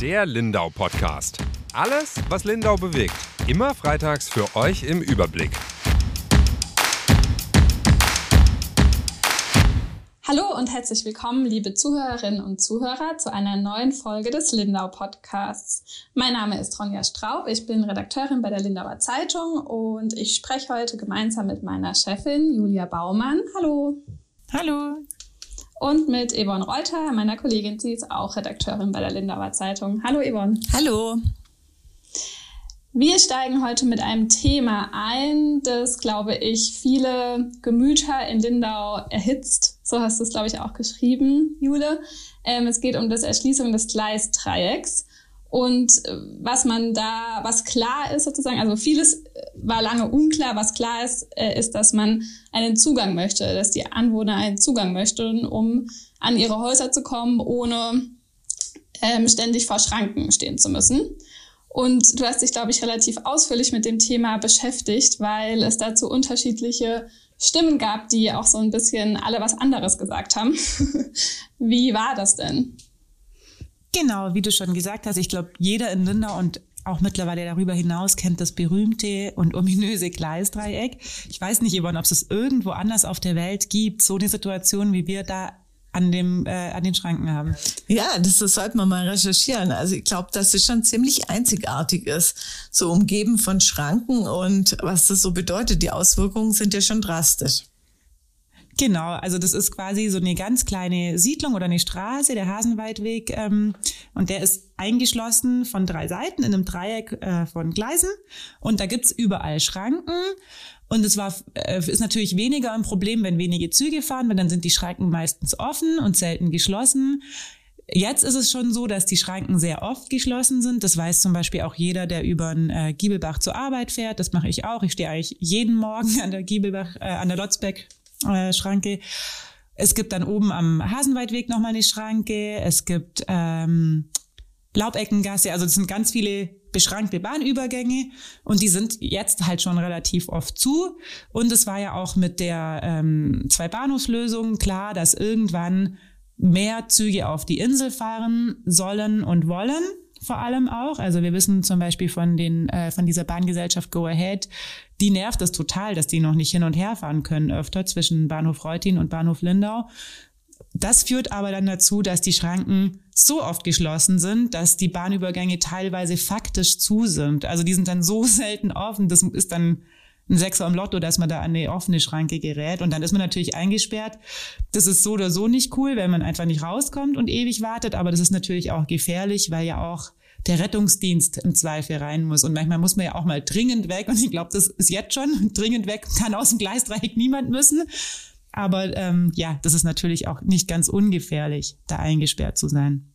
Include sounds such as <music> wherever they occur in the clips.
Der Lindau Podcast. Alles, was Lindau bewegt. Immer freitags für euch im Überblick. Hallo und herzlich willkommen, liebe Zuhörerinnen und Zuhörer, zu einer neuen Folge des Lindau Podcasts. Mein Name ist Ronja Straub, ich bin Redakteurin bei der Lindauer Zeitung und ich spreche heute gemeinsam mit meiner Chefin Julia Baumann. Hallo. Hallo. Und mit Yvonne Reuter, meiner Kollegin, sie ist auch Redakteurin bei der Lindauer Zeitung. Hallo Yvonne. Hallo. Wir steigen heute mit einem Thema ein, das, glaube ich, viele Gemüter in Lindau erhitzt. So hast du es, glaube ich, auch geschrieben, Jule. Ähm, es geht um das Erschließung des Gleisdreiecks. Und äh, was man da, was klar ist sozusagen, also vieles war lange unklar. Was klar ist, äh, ist, dass man einen Zugang möchte, dass die Anwohner einen Zugang möchten, um an ihre Häuser zu kommen, ohne ähm, ständig vor Schranken stehen zu müssen. Und du hast dich, glaube ich, relativ ausführlich mit dem Thema beschäftigt, weil es dazu unterschiedliche Stimmen gab, die auch so ein bisschen alle was anderes gesagt haben. <laughs> wie war das denn? Genau, wie du schon gesagt hast, ich glaube, jeder in Lindau und auch mittlerweile darüber hinaus kennt das berühmte und ominöse Gleisdreieck. Ich weiß nicht, Yvonne, ob es irgendwo anders auf der Welt gibt, so eine Situation, wie wir da an dem äh, an den Schranken haben. Ja, das, das sollte man mal recherchieren. Also ich glaube, dass es schon ziemlich einzigartig ist, so umgeben von Schranken und was das so bedeutet. Die Auswirkungen sind ja schon drastisch. Genau, also das ist quasi so eine ganz kleine Siedlung oder eine Straße, der Hasenweidweg, ähm, und der ist eingeschlossen von drei Seiten in einem Dreieck äh, von Gleisen und da gibt's überall Schranken und es war, äh, ist natürlich weniger ein Problem, wenn wenige Züge fahren, weil dann sind die Schranken meistens offen und selten geschlossen. Jetzt ist es schon so, dass die Schranken sehr oft geschlossen sind. Das weiß zum Beispiel auch jeder, der über den äh, Giebelbach zur Arbeit fährt. Das mache ich auch. Ich stehe eigentlich jeden Morgen <laughs> an der Giebelbach, äh, an der Lotzbeck äh, Schranke. Es gibt dann oben am Hasenweidweg nochmal eine Schranke. Es gibt ähm, Laubeckengasse. Also es sind ganz viele beschränkte Bahnübergänge und die sind jetzt halt schon relativ oft zu. Und es war ja auch mit der ähm, Zwei-Bahnhofslösung klar, dass irgendwann mehr Züge auf die Insel fahren sollen und wollen vor allem auch. Also wir wissen zum Beispiel von den äh, von dieser Bahngesellschaft Go Ahead, die nervt es total, dass die noch nicht hin und her fahren können öfter zwischen Bahnhof Reutin und Bahnhof Lindau. Das führt aber dann dazu, dass die Schranken so oft geschlossen sind, dass die Bahnübergänge teilweise faktisch zu sind. Also die sind dann so <laughs> selten offen, das ist dann ein Sechser im Lotto, dass man da an eine offene Schranke gerät und dann ist man natürlich eingesperrt. Das ist so oder so nicht cool, wenn man einfach nicht rauskommt und ewig wartet, aber das ist natürlich auch gefährlich, weil ja auch der Rettungsdienst im Zweifel rein muss. Und manchmal muss man ja auch mal dringend weg. Und ich glaube, das ist jetzt schon dringend weg, kann aus dem Gleisdreieck niemand müssen. Aber ähm, ja, das ist natürlich auch nicht ganz ungefährlich, da eingesperrt zu sein.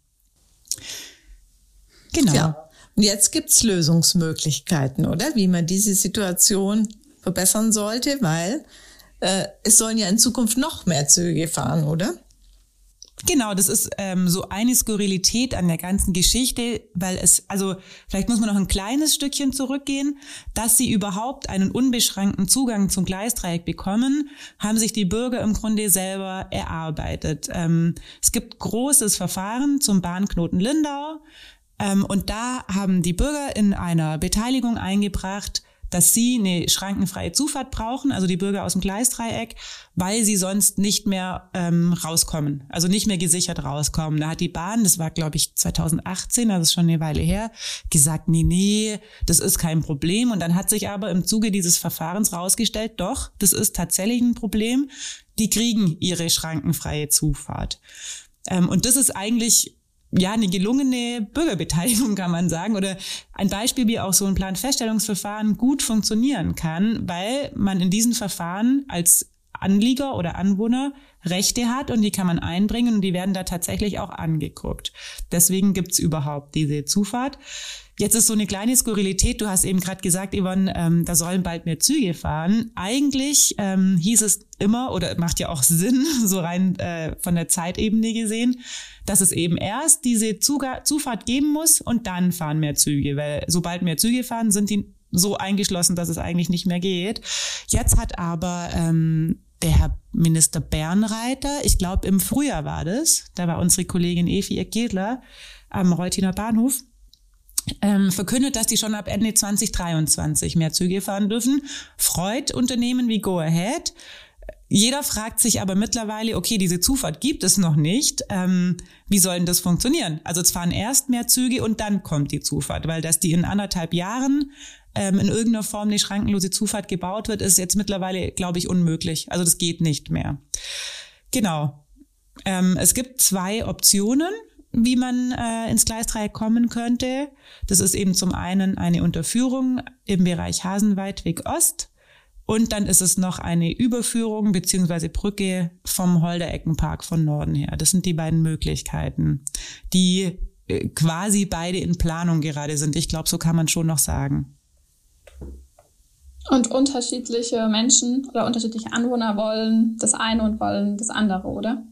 Genau. Ja. Und jetzt gibt's Lösungsmöglichkeiten, oder? Wie man diese Situation verbessern sollte, weil äh, es sollen ja in Zukunft noch mehr Züge fahren, oder? Genau, das ist ähm, so eine Skurrilität an der ganzen Geschichte, weil es, also vielleicht muss man noch ein kleines Stückchen zurückgehen, dass sie überhaupt einen unbeschränkten Zugang zum Gleisdreieck bekommen, haben sich die Bürger im Grunde selber erarbeitet. Ähm, es gibt großes Verfahren zum Bahnknoten Lindau ähm, und da haben die Bürger in einer Beteiligung eingebracht, dass sie eine schrankenfreie Zufahrt brauchen, also die Bürger aus dem Gleisdreieck, weil sie sonst nicht mehr ähm, rauskommen, also nicht mehr gesichert rauskommen. Da hat die Bahn, das war glaube ich 2018, also schon eine Weile her, gesagt, nee, nee, das ist kein Problem. Und dann hat sich aber im Zuge dieses Verfahrens rausgestellt, doch, das ist tatsächlich ein Problem. Die kriegen ihre schrankenfreie Zufahrt. Ähm, und das ist eigentlich ja, eine gelungene Bürgerbeteiligung, kann man sagen. Oder ein Beispiel, wie auch so ein Planfeststellungsverfahren gut funktionieren kann, weil man in diesen Verfahren als Anlieger oder Anwohner Rechte hat und die kann man einbringen und die werden da tatsächlich auch angeguckt. Deswegen gibt's überhaupt diese Zufahrt. Jetzt ist so eine kleine Skurrilität. Du hast eben gerade gesagt, Yvonne, ähm, da sollen bald mehr Züge fahren. Eigentlich ähm, hieß es immer, oder macht ja auch <laughs> Sinn, so rein äh, von der Zeitebene gesehen, dass es eben erst diese Zuga Zufahrt geben muss und dann fahren mehr Züge. Weil sobald mehr Züge fahren, sind die so eingeschlossen, dass es eigentlich nicht mehr geht. Jetzt hat aber ähm, der Herr Minister Bernreiter, ich glaube im Frühjahr war das, da war unsere Kollegin Evi Eckedler, am Reutiner Bahnhof ähm, verkündet, dass die schon ab Ende 2023 mehr Züge fahren dürfen. Freut Unternehmen wie Go Ahead. Jeder fragt sich aber mittlerweile, okay, diese Zufahrt gibt es noch nicht. Ähm, wie soll denn das funktionieren? Also es fahren erst mehr Züge und dann kommt die Zufahrt, weil dass die in anderthalb Jahren ähm, in irgendeiner Form eine schrankenlose Zufahrt gebaut wird, ist jetzt mittlerweile, glaube ich, unmöglich. Also das geht nicht mehr. Genau. Ähm, es gibt zwei Optionen wie man äh, ins Gleisdreieck kommen könnte. Das ist eben zum einen eine Unterführung im Bereich Hasenweidweg Ost und dann ist es noch eine Überführung beziehungsweise Brücke vom Holdereckenpark von Norden her. Das sind die beiden Möglichkeiten, die äh, quasi beide in Planung gerade sind. Ich glaube, so kann man schon noch sagen. Und unterschiedliche Menschen oder unterschiedliche Anwohner wollen das eine und wollen das andere, oder?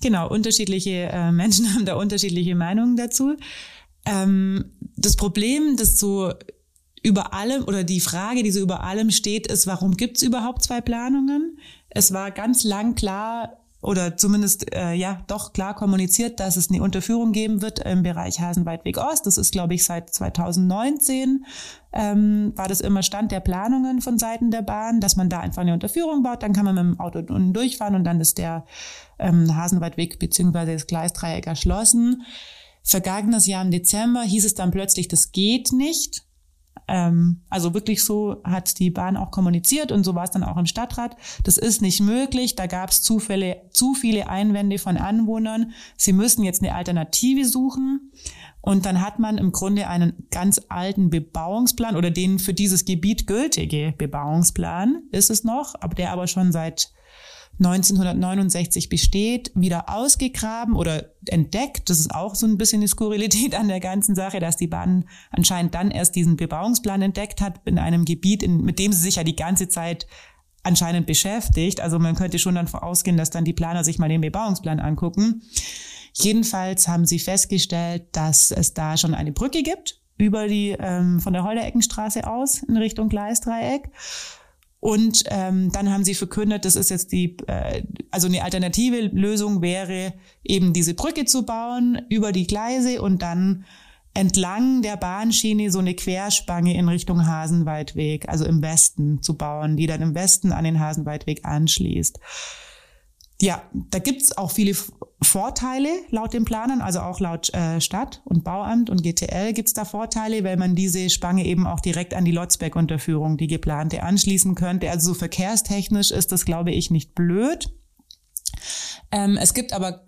Genau, unterschiedliche äh, Menschen <laughs> haben da unterschiedliche Meinungen dazu. Ähm, das Problem, das so über allem oder die Frage, die so über allem steht, ist, warum gibt es überhaupt zwei Planungen? Es war ganz lang klar oder zumindest äh, ja doch klar kommuniziert, dass es eine Unterführung geben wird im Bereich Hasenweidweg Ost. Das ist, glaube ich, seit 2019 ähm, war das immer Stand der Planungen von Seiten der Bahn, dass man da einfach eine Unterführung baut, dann kann man mit dem Auto unten durchfahren und dann ist der ähm, Hasenweidweg beziehungsweise das Gleisdreieck erschlossen. Vergangenes Jahr im Dezember hieß es dann plötzlich, das geht nicht. Ähm, also wirklich so hat die Bahn auch kommuniziert und so war es dann auch im Stadtrat. Das ist nicht möglich. Da gab es zu viele Einwände von Anwohnern. Sie müssen jetzt eine Alternative suchen. Und dann hat man im Grunde einen ganz alten Bebauungsplan oder den für dieses Gebiet gültige Bebauungsplan ist es noch, aber der aber schon seit 1969 besteht, wieder ausgegraben oder entdeckt. Das ist auch so ein bisschen die Skurrilität an der ganzen Sache, dass die Bahn anscheinend dann erst diesen Bebauungsplan entdeckt hat in einem Gebiet, in, mit dem sie sich ja die ganze Zeit anscheinend beschäftigt. Also man könnte schon dann vorausgehen, dass dann die Planer sich mal den Bebauungsplan angucken. Jedenfalls haben sie festgestellt, dass es da schon eine Brücke gibt über die ähm, von der Holdereckenstraße aus in Richtung Gleisdreieck. Und ähm, dann haben sie verkündet, das ist jetzt die, äh, also eine alternative Lösung wäre eben diese Brücke zu bauen über die Gleise und dann entlang der Bahnschiene so eine Querspange in Richtung Hasenweidweg, also im Westen zu bauen, die dann im Westen an den Hasenweidweg anschließt. Ja, da gibt's auch viele Vorteile laut den Planern, also auch laut äh, Stadt und Bauamt und GTL gibt's da Vorteile, weil man diese Spange eben auch direkt an die Lotzbeck-Unterführung, die geplante, anschließen könnte. Also so verkehrstechnisch ist das, glaube ich, nicht blöd. Ähm, es gibt aber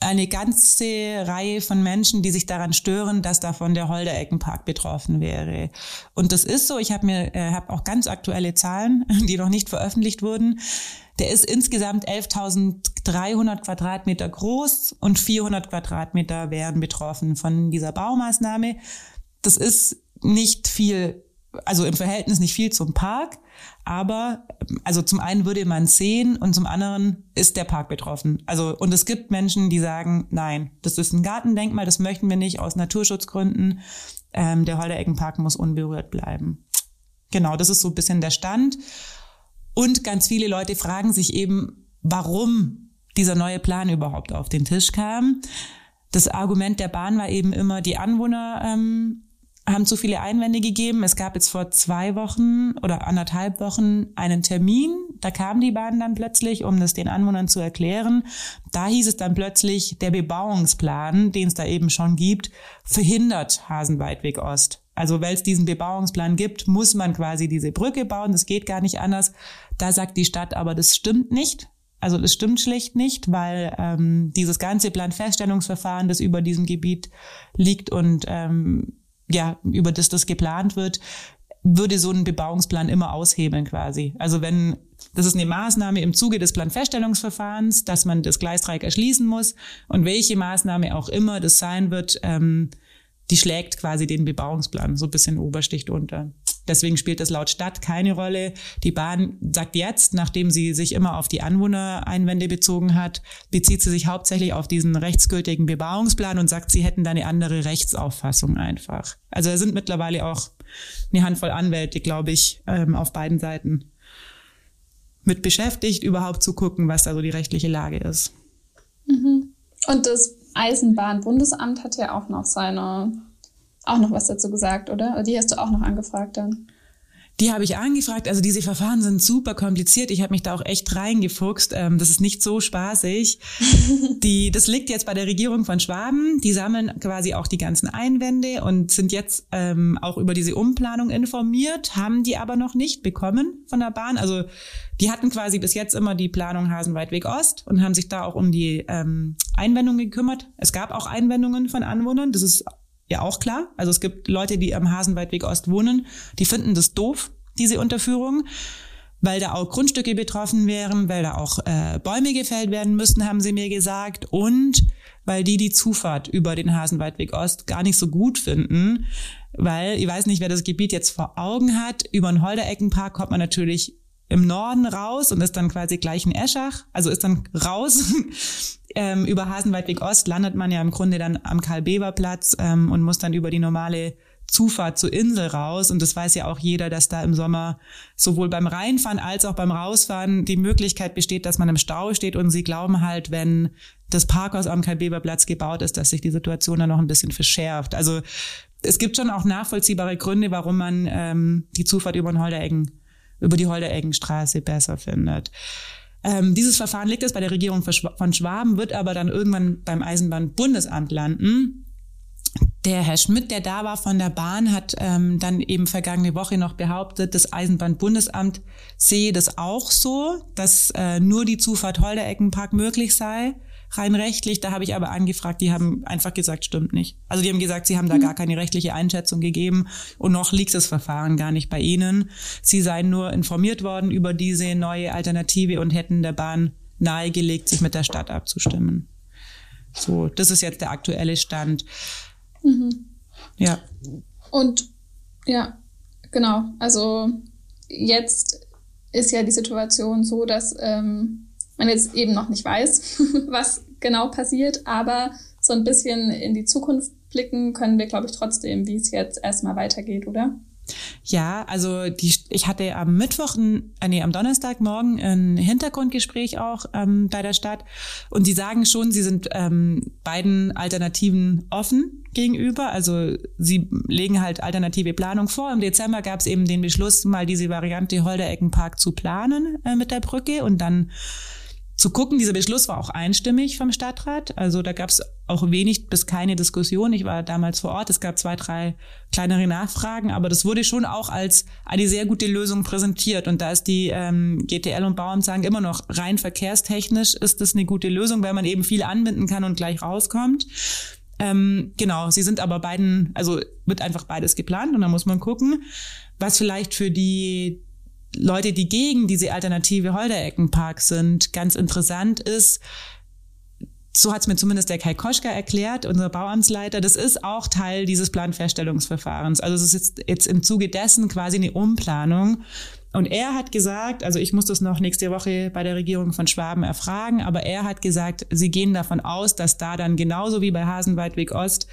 eine ganze Reihe von Menschen, die sich daran stören, dass davon der Holdereckenpark betroffen wäre. Und das ist so. Ich habe mir äh, hab auch ganz aktuelle Zahlen, <laughs> die noch nicht veröffentlicht wurden. Der ist insgesamt 11.300 Quadratmeter groß und 400 Quadratmeter werden betroffen von dieser Baumaßnahme. Das ist nicht viel, also im Verhältnis nicht viel zum Park, aber also zum einen würde man sehen und zum anderen ist der Park betroffen. Also und es gibt Menschen, die sagen, nein, das ist ein Gartendenkmal, das möchten wir nicht aus Naturschutzgründen. Ähm, der Holdereckenpark muss unberührt bleiben. Genau, das ist so ein bisschen der Stand. Und ganz viele Leute fragen sich eben, warum dieser neue Plan überhaupt auf den Tisch kam. Das Argument der Bahn war eben immer, die Anwohner ähm, haben zu viele Einwände gegeben. Es gab jetzt vor zwei Wochen oder anderthalb Wochen einen Termin. Da kam die Bahn dann plötzlich, um das den Anwohnern zu erklären. Da hieß es dann plötzlich, der Bebauungsplan, den es da eben schon gibt, verhindert Hasenweidweg Ost. Also weil es diesen Bebauungsplan gibt, muss man quasi diese Brücke bauen. Das geht gar nicht anders. Da sagt die Stadt aber, das stimmt nicht. Also das stimmt schlicht nicht, weil ähm, dieses ganze Planfeststellungsverfahren, das über diesem Gebiet liegt und ähm, ja, über das das geplant wird, würde so einen Bebauungsplan immer aushebeln quasi. Also wenn, das ist eine Maßnahme im Zuge des Planfeststellungsverfahrens, dass man das Gleisdreieck erschließen muss und welche Maßnahme auch immer das sein wird, ähm, die schlägt quasi den Bebauungsplan so ein bisschen Obersticht unter. Deswegen spielt das laut Stadt keine Rolle. Die Bahn sagt jetzt, nachdem sie sich immer auf die Anwohnereinwände bezogen hat, bezieht sie sich hauptsächlich auf diesen rechtsgültigen Bebauungsplan und sagt, sie hätten da eine andere Rechtsauffassung einfach. Also da sind mittlerweile auch eine Handvoll Anwälte, glaube ich, ähm, auf beiden Seiten mit beschäftigt, überhaupt zu gucken, was da so die rechtliche Lage ist. Mhm. Und das Eisenbahnbundesamt hat ja auch noch seine, auch noch was dazu gesagt, oder? Die hast du auch noch angefragt dann. Die habe ich angefragt. Also diese Verfahren sind super kompliziert. Ich habe mich da auch echt reingefuchst. Ähm, das ist nicht so spaßig. <laughs> Die, das liegt jetzt bei der Regierung von Schwaben. Die sammeln quasi auch die ganzen Einwände und sind jetzt ähm, auch über diese Umplanung informiert, haben die aber noch nicht bekommen von der Bahn. Also die hatten quasi bis jetzt immer die Planung Hasenweitweg Ost und haben sich da auch um die ähm, Einwendungen gekümmert. Es gab auch Einwendungen von Anwohnern. Das ist ja auch klar. Also es gibt Leute, die am Hasenweitweg Ost wohnen, die finden das doof, diese Unterführung, weil da auch Grundstücke betroffen wären, weil da auch äh, Bäume gefällt werden müssten, haben sie mir gesagt, und weil die die Zufahrt über den Hasenweitweg Ost gar nicht so gut finden, weil ich weiß nicht, wer das Gebiet jetzt vor Augen hat. Über den Holdereckenpark kommt man natürlich im Norden raus und ist dann quasi gleich in Eschach, also ist dann raus. <laughs> ähm, über Hasenweitweg Ost landet man ja im Grunde dann am Karl-Beber-Platz ähm, und muss dann über die normale Zufahrt zur Insel raus. Und das weiß ja auch jeder, dass da im Sommer sowohl beim Reinfahren als auch beim Rausfahren die Möglichkeit besteht, dass man im Stau steht. Und sie glauben halt, wenn das Parkhaus am Karl-Beber-Platz gebaut ist, dass sich die Situation dann noch ein bisschen verschärft. Also es gibt schon auch nachvollziehbare Gründe, warum man ähm, die Zufahrt über den Holdereggen über die Holdereggenstraße besser findet. Ähm, dieses Verfahren liegt jetzt bei der Regierung von Schwaben, wird aber dann irgendwann beim Eisenbahnbundesamt landen. Der Herr Schmidt, der da war von der Bahn, hat ähm, dann eben vergangene Woche noch behauptet, das Eisenbahnbundesamt sehe das auch so, dass äh, nur die Zufahrt Holdereckenpark möglich sei rein rechtlich. Da habe ich aber angefragt, die haben einfach gesagt, stimmt nicht. Also die haben gesagt, sie haben da mhm. gar keine rechtliche Einschätzung gegeben und noch liegt das Verfahren gar nicht bei ihnen. Sie seien nur informiert worden über diese neue Alternative und hätten der Bahn nahegelegt, sich mit der Stadt abzustimmen. So, das ist jetzt der aktuelle Stand. Mhm. Ja. Und ja, genau. Also jetzt ist ja die Situation so, dass ähm, man jetzt eben noch nicht weiß, <laughs> was genau passiert, aber so ein bisschen in die Zukunft blicken können wir, glaube ich, trotzdem, wie es jetzt erstmal weitergeht, oder? Ja, also die, ich hatte am Mittwoch, äh, nee, am Donnerstagmorgen ein Hintergrundgespräch auch ähm, bei der Stadt und sie sagen schon, sie sind ähm, beiden Alternativen offen gegenüber. Also sie legen halt alternative Planung vor. Im Dezember gab es eben den Beschluss, mal diese Variante Holdereckenpark zu planen äh, mit der Brücke und dann zu gucken. Dieser Beschluss war auch einstimmig vom Stadtrat. Also da gab es auch wenig bis keine Diskussion. Ich war damals vor Ort. Es gab zwei, drei kleinere Nachfragen, aber das wurde schon auch als eine sehr gute Lösung präsentiert. Und da ist die ähm, GTL und Bauern sagen immer noch rein verkehrstechnisch ist das eine gute Lösung, weil man eben viel anbinden kann und gleich rauskommt. Ähm, genau, sie sind aber beiden, also wird einfach beides geplant und da muss man gucken, was vielleicht für die Leute, die gegen diese alternative Holdereckenpark sind, ganz interessant ist, so hat es mir zumindest der Kai Koschka erklärt, unser Bauamtsleiter, das ist auch Teil dieses Planfeststellungsverfahrens. Also es ist jetzt, jetzt im Zuge dessen quasi eine Umplanung. Und er hat gesagt, also ich muss das noch nächste Woche bei der Regierung von Schwaben erfragen, aber er hat gesagt, sie gehen davon aus, dass da dann genauso wie bei Hasenweitweg Ost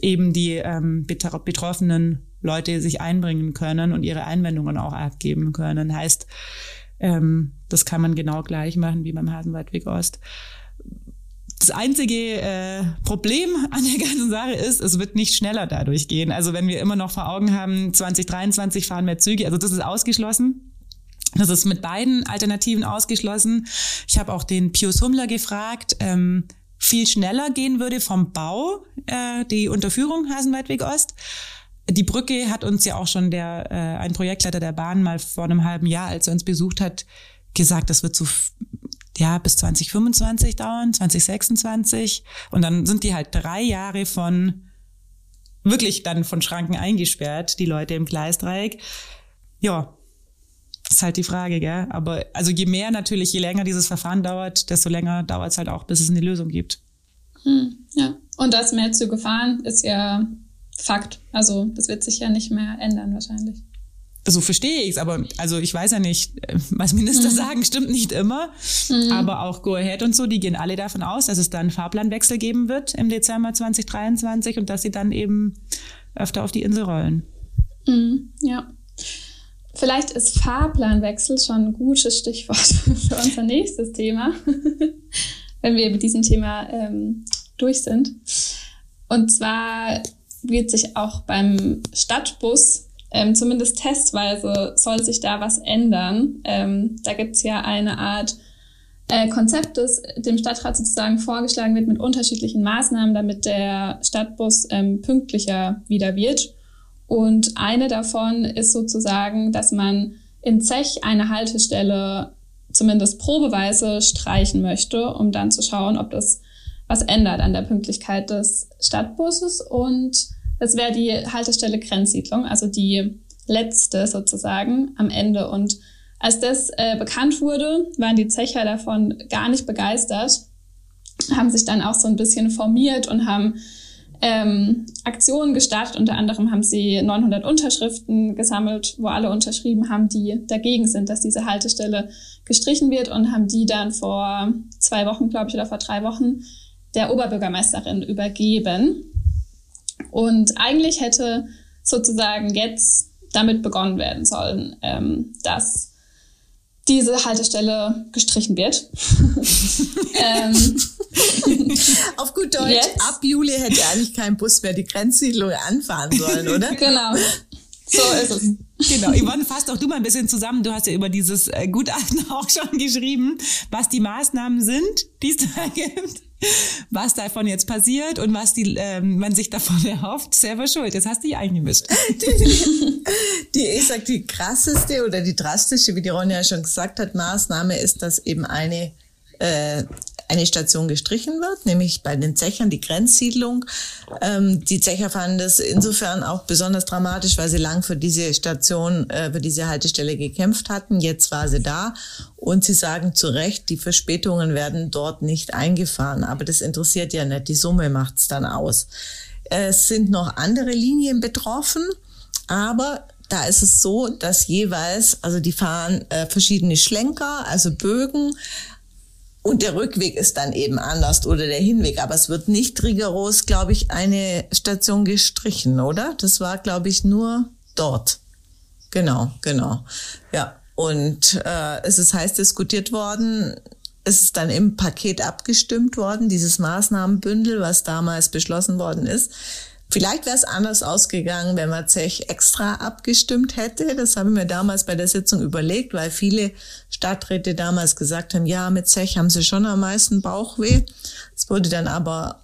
eben die ähm, Betroffenen Leute sich einbringen können und ihre Einwendungen auch abgeben können. Heißt, ähm, das kann man genau gleich machen wie beim Hasenwaldweg Ost. Das einzige äh, Problem an der ganzen Sache ist, es wird nicht schneller dadurch gehen. Also wenn wir immer noch vor Augen haben, 2023 fahren mehr Züge, also das ist ausgeschlossen. Das ist mit beiden Alternativen ausgeschlossen. Ich habe auch den Pius Hummler gefragt, ähm, viel schneller gehen würde vom Bau äh, die Unterführung Hasenweitweg Ost. Die Brücke hat uns ja auch schon der äh, ein Projektleiter der Bahn mal vor einem halben Jahr, als er uns besucht hat, gesagt, das wird so ja bis 2025 dauern, 2026 und dann sind die halt drei Jahre von wirklich dann von Schranken eingesperrt, die Leute im Gleisdreieck. Ja, ist halt die Frage, gell? Aber also je mehr natürlich, je länger dieses Verfahren dauert, desto länger dauert es halt auch, bis es eine Lösung gibt. Hm, ja. Und das mehr zu gefahren ist ja Fakt. Also das wird sich ja nicht mehr ändern wahrscheinlich. So verstehe ich es, aber also ich weiß ja nicht, was Minister mhm. sagen, stimmt nicht immer. Mhm. Aber auch Go Ahead und so, die gehen alle davon aus, dass es dann Fahrplanwechsel geben wird im Dezember 2023 und dass sie dann eben öfter auf die Insel rollen. Mhm, ja. Vielleicht ist Fahrplanwechsel schon ein gutes Stichwort <laughs> für unser nächstes Thema, <laughs> wenn wir mit diesem Thema ähm, durch sind. Und zwar wird sich auch beim Stadtbus, ähm, zumindest testweise, soll sich da was ändern. Ähm, da gibt's ja eine Art äh, Konzept, das dem Stadtrat sozusagen vorgeschlagen wird mit unterschiedlichen Maßnahmen, damit der Stadtbus ähm, pünktlicher wieder wird. Und eine davon ist sozusagen, dass man in Zech eine Haltestelle zumindest probeweise streichen möchte, um dann zu schauen, ob das was ändert an der Pünktlichkeit des Stadtbusses. Und das wäre die Haltestelle Grenzsiedlung, also die letzte sozusagen am Ende. Und als das äh, bekannt wurde, waren die Zecher davon gar nicht begeistert, haben sich dann auch so ein bisschen formiert und haben ähm, Aktionen gestartet. Unter anderem haben sie 900 Unterschriften gesammelt, wo alle unterschrieben haben, die dagegen sind, dass diese Haltestelle gestrichen wird und haben die dann vor zwei Wochen, glaube ich, oder vor drei Wochen der Oberbürgermeisterin übergeben. Und eigentlich hätte sozusagen jetzt damit begonnen werden sollen, ähm, dass diese Haltestelle gestrichen wird. <laughs> ähm, Auf gut Deutsch, jetzt? ab Juli hätte eigentlich kein Bus mehr die Grenzsiedlung anfahren sollen, oder? genau. So ist es. Genau, Yvonne, fass doch du mal ein bisschen zusammen. Du hast ja über dieses äh, Gutachten <laughs> auch schon geschrieben, was die Maßnahmen sind, die es da <laughs> gibt, <laughs> was davon jetzt passiert und was die, ähm, man sich davon <laughs> erhofft. Selber schuld. Jetzt hast du dich eingemischt. <laughs> Die, die, ich sag, die krasseste oder die drastische, wie die Ronja schon gesagt hat, Maßnahme ist, dass eben eine äh, eine Station gestrichen wird, nämlich bei den Zechern die Grenzsiedlung. Ähm, die Zecher fanden das insofern auch besonders dramatisch, weil sie lang für diese Station, äh, für diese Haltestelle gekämpft hatten. Jetzt war sie da und sie sagen zu Recht, die Verspätungen werden dort nicht eingefahren. Aber das interessiert ja nicht, die Summe macht's dann aus. Es sind noch andere Linien betroffen, aber da ist es so, dass jeweils, also die fahren äh, verschiedene Schlenker, also Bögen, und der Rückweg ist dann eben anders oder der Hinweg. Aber es wird nicht rigoros, glaube ich, eine Station gestrichen, oder? Das war, glaube ich, nur dort. Genau, genau. Ja. Und äh, es ist heiß diskutiert worden. Es ist dann im Paket abgestimmt worden, dieses Maßnahmenbündel, was damals beschlossen worden ist. Vielleicht wäre es anders ausgegangen, wenn man Zech extra abgestimmt hätte. Das habe ich mir damals bei der Sitzung überlegt, weil viele Stadträte damals gesagt haben, ja, mit Zech haben sie schon am meisten Bauchweh. Es wurde dann aber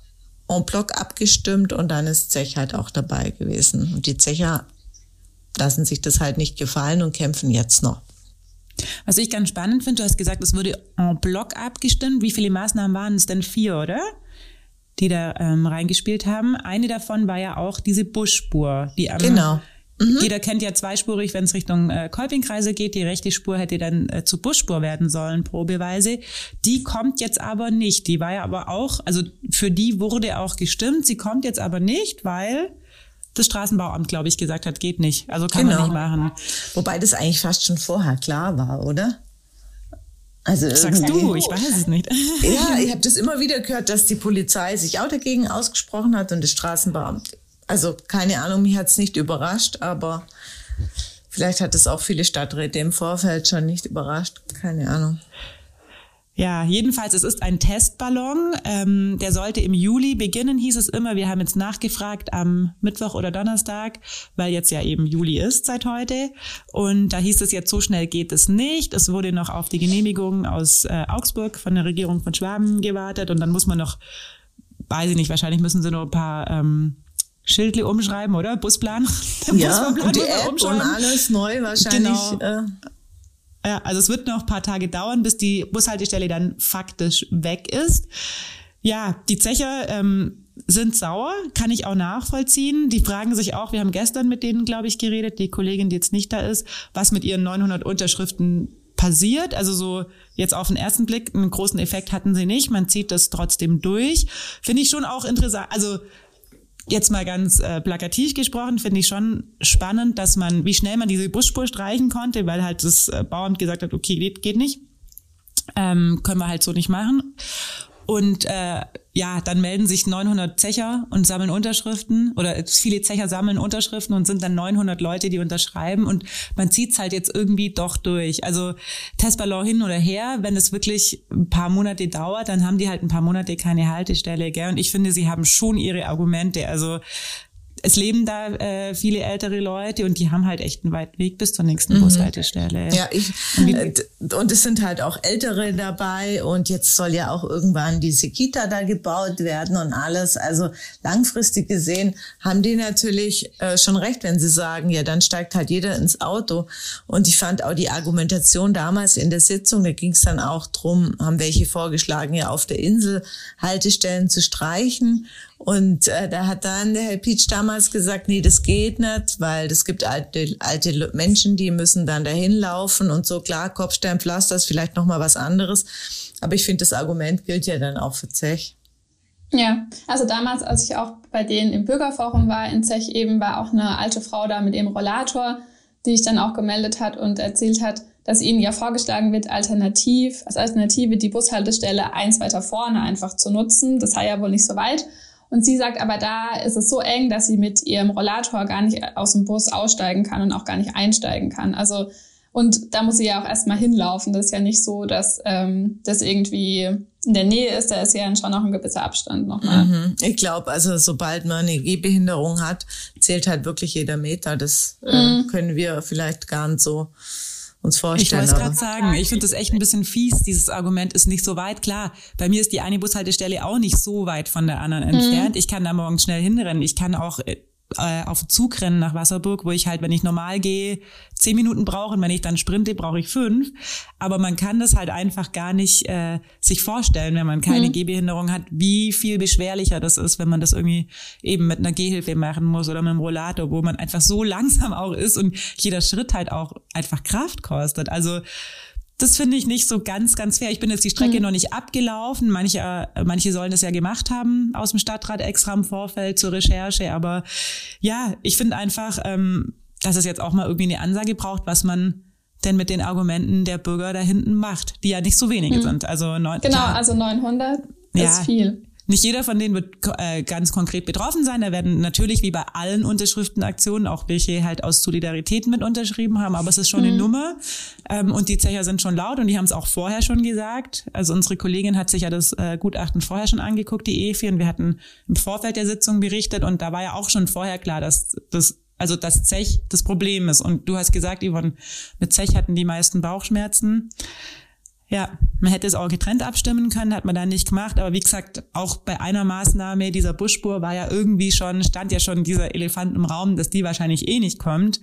en bloc abgestimmt und dann ist Zech halt auch dabei gewesen. Und die Zecher lassen sich das halt nicht gefallen und kämpfen jetzt noch. Was ich ganz spannend finde, du hast gesagt, es wurde en bloc abgestimmt. Wie viele Maßnahmen waren es denn? Vier, oder? Die da ähm, reingespielt haben. Eine davon war ja auch diese Busspur, die am genau. Mhm. Jeder kennt ja zweispurig, wenn es Richtung äh, Kolpingkreise geht. Die rechte Spur hätte dann äh, zu Busspur werden sollen, probeweise. Die kommt jetzt aber nicht. Die war ja aber auch, also für die wurde auch gestimmt. Sie kommt jetzt aber nicht, weil das Straßenbauamt, glaube ich, gesagt hat, geht nicht. Also kann genau. man nicht machen. Wobei das eigentlich fast schon vorher klar war, oder? Also Sagst du, ich weiß es nicht. <laughs> Ja, ich habe das immer wieder gehört, dass die Polizei sich auch dagegen ausgesprochen hat und das Straßenbeamte. Also keine Ahnung, mich hat es nicht überrascht, aber vielleicht hat es auch viele Stadträte im Vorfeld schon nicht überrascht. Keine Ahnung. Ja, jedenfalls, es ist ein Testballon. Ähm, der sollte im Juli beginnen, hieß es immer. Wir haben jetzt nachgefragt am Mittwoch oder Donnerstag, weil jetzt ja eben Juli ist seit heute. Und da hieß es jetzt, so schnell geht es nicht. Es wurde noch auf die Genehmigung aus äh, Augsburg von der Regierung von Schwaben gewartet. Und dann muss man noch, weiß ich nicht, wahrscheinlich müssen sie nur ein paar ähm, Schildle umschreiben, oder? Busplan. <laughs> ja, Busplan und die App und alles neu wahrscheinlich. Genau. Äh ja, also es wird noch ein paar Tage dauern, bis die Bushaltestelle dann faktisch weg ist. Ja, die Zecher ähm, sind sauer, kann ich auch nachvollziehen. Die fragen sich auch, wir haben gestern mit denen, glaube ich, geredet, die Kollegin, die jetzt nicht da ist, was mit ihren 900 Unterschriften passiert. Also so jetzt auf den ersten Blick einen großen Effekt hatten sie nicht. Man zieht das trotzdem durch. Finde ich schon auch interessant. Also jetzt mal ganz äh, plakativ gesprochen, finde ich schon spannend, dass man, wie schnell man diese Busspur streichen konnte, weil halt das äh, Bauamt gesagt hat, okay, geht, geht nicht. Ähm, können wir halt so nicht machen. Und äh, ja, dann melden sich 900 Zecher und sammeln Unterschriften oder viele Zecher sammeln Unterschriften und sind dann 900 Leute, die unterschreiben und man zieht's halt jetzt irgendwie doch durch. Also Testballon hin oder her, wenn es wirklich ein paar Monate dauert, dann haben die halt ein paar Monate keine Haltestelle. Gell? Und ich finde, sie haben schon ihre Argumente. Also es leben da äh, viele ältere Leute und die haben halt echt einen weiten Weg bis zur nächsten mhm. Bushaltestelle. Ja, ich, äh, und es sind halt auch Ältere dabei und jetzt soll ja auch irgendwann diese Kita da gebaut werden und alles. Also langfristig gesehen haben die natürlich äh, schon recht, wenn sie sagen, ja, dann steigt halt jeder ins Auto. Und ich fand auch die Argumentation damals in der Sitzung, da ging es dann auch drum, haben welche vorgeschlagen, ja auf der Insel Haltestellen zu streichen. Und äh, da hat dann der Herr Pietsch damals gesagt, nee, das geht nicht, weil es gibt alte, alte Menschen, die müssen dann dahin laufen und so. Klar, Kopfsteinpflaster ist vielleicht nochmal was anderes. Aber ich finde, das Argument gilt ja dann auch für Zech. Ja, also damals, als ich auch bei denen im Bürgerforum war in Zech eben, war auch eine alte Frau da mit ihrem Rollator, die sich dann auch gemeldet hat und erzählt hat, dass ihnen ja vorgeschlagen wird, alternativ, als Alternative die Bushaltestelle eins weiter vorne einfach zu nutzen. Das sei ja wohl nicht so weit. Und sie sagt aber, da ist es so eng, dass sie mit ihrem Rollator gar nicht aus dem Bus aussteigen kann und auch gar nicht einsteigen kann. Also, und da muss sie ja auch erstmal hinlaufen. Das ist ja nicht so, dass ähm, das irgendwie in der Nähe ist. Da ist ja schon noch ein gewisser Abstand nochmal. Mhm. Ich glaube, also sobald man eine Gehbehinderung hat, zählt halt wirklich jeder Meter. Das äh, mhm. können wir vielleicht gar nicht so uns vorstellen. Ich wollte gerade sagen, ich finde das echt ein bisschen fies. Dieses Argument ist nicht so weit. Klar, bei mir ist die eine Bushaltestelle auch nicht so weit von der anderen mhm. entfernt. Ich kann da morgens schnell hinrennen. Ich kann auch äh, auf Zug rennen nach Wasserburg, wo ich halt, wenn ich normal gehe, zehn Minuten brauche und wenn ich dann sprinte, brauche ich fünf. Aber man kann das halt einfach gar nicht äh, sich vorstellen, wenn man keine mhm. Gehbehinderung hat, wie viel beschwerlicher das ist, wenn man das irgendwie eben mit einer Gehhilfe machen muss oder mit einem Rollator, wo man einfach so <laughs> langsam auch ist und jeder Schritt halt auch einfach Kraft kostet. Also das finde ich nicht so ganz, ganz fair. Ich bin jetzt die Strecke mhm. noch nicht abgelaufen. Manche, manche sollen das ja gemacht haben aus dem Stadtrat extra im Vorfeld zur Recherche. Aber ja, ich finde einfach, ähm, dass es jetzt auch mal irgendwie eine Ansage braucht, was man denn mit den Argumenten der Bürger da hinten macht, die ja nicht so wenige mhm. sind. Also neun, genau, klar, also 900 ja, ist viel. Nicht jeder von denen wird äh, ganz konkret betroffen sein. Da werden natürlich wie bei allen Unterschriftenaktionen auch welche halt aus Solidarität mit unterschrieben haben, aber es ist schon mhm. eine Nummer. Ähm, und die Zecher sind schon laut und die haben es auch vorher schon gesagt. Also unsere Kollegin hat sich ja das äh, Gutachten vorher schon angeguckt, die EFI, und wir hatten im Vorfeld der Sitzung berichtet und da war ja auch schon vorher klar, dass das also das Zech das Problem ist. Und du hast gesagt, Yvonne, mit Zech hatten die meisten Bauchschmerzen. Ja, man hätte es auch getrennt abstimmen können, hat man da nicht gemacht. Aber wie gesagt, auch bei einer Maßnahme dieser Busspur war ja irgendwie schon, stand ja schon dieser Elefant im Raum, dass die wahrscheinlich eh nicht kommt.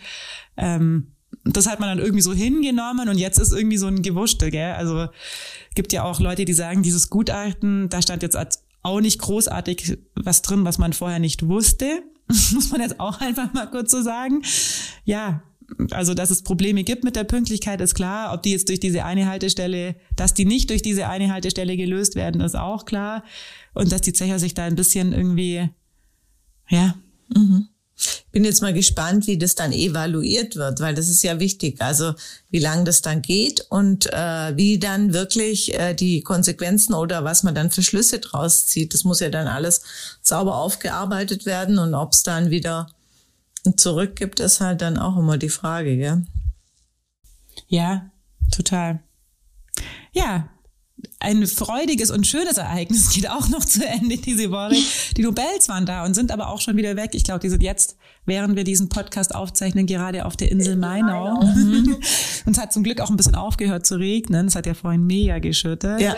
Ähm, das hat man dann irgendwie so hingenommen und jetzt ist irgendwie so ein Gewuschtel, gell? Also gibt ja auch Leute, die sagen, dieses Gutachten, da stand jetzt auch nicht großartig was drin, was man vorher nicht wusste. <laughs> Muss man jetzt auch einfach mal kurz so sagen. Ja, also dass es Probleme gibt mit der Pünktlichkeit, ist klar. Ob die jetzt durch diese eine Haltestelle, dass die nicht durch diese eine Haltestelle gelöst werden, ist auch klar. Und dass die Zecher sich da ein bisschen irgendwie, ja. Mhm. Bin jetzt mal gespannt, wie das dann evaluiert wird, weil das ist ja wichtig. Also wie lange das dann geht und äh, wie dann wirklich äh, die Konsequenzen oder was man dann für Schlüsse draus zieht. Das muss ja dann alles sauber aufgearbeitet werden und ob es dann wieder und zurück gibt es halt dann auch immer die Frage, gell? Ja, total. Ja, ein freudiges und schönes Ereignis <laughs> geht auch noch zu Ende diese Woche. Die Nobels waren da und sind aber auch schon wieder weg. Ich glaube, die sind jetzt, während wir diesen Podcast aufzeichnen, gerade auf der Insel Mainau. Mhm. <laughs> Und es hat zum Glück auch ein bisschen aufgehört zu regnen. Es hat ja vorhin mega geschüttet. Ja.